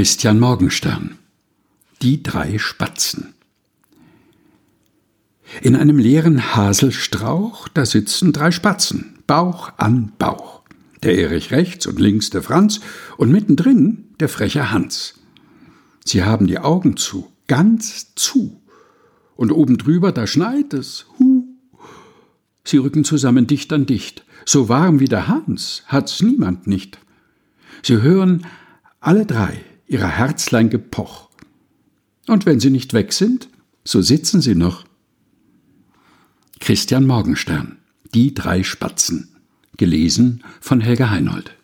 Christian Morgenstern Die drei Spatzen In einem leeren Haselstrauch, da sitzen drei Spatzen, Bauch an Bauch. Der Erich rechts und links der Franz und mittendrin der freche Hans. Sie haben die Augen zu, ganz zu. Und oben drüber, da schneit es, hu. Sie rücken zusammen dicht an dicht. So warm wie der Hans hat's niemand nicht. Sie hören alle drei ihrer Herzlein Gepoch. Und wenn sie nicht weg sind, so sitzen sie noch. Christian Morgenstern Die drei Spatzen gelesen von Helga Heinold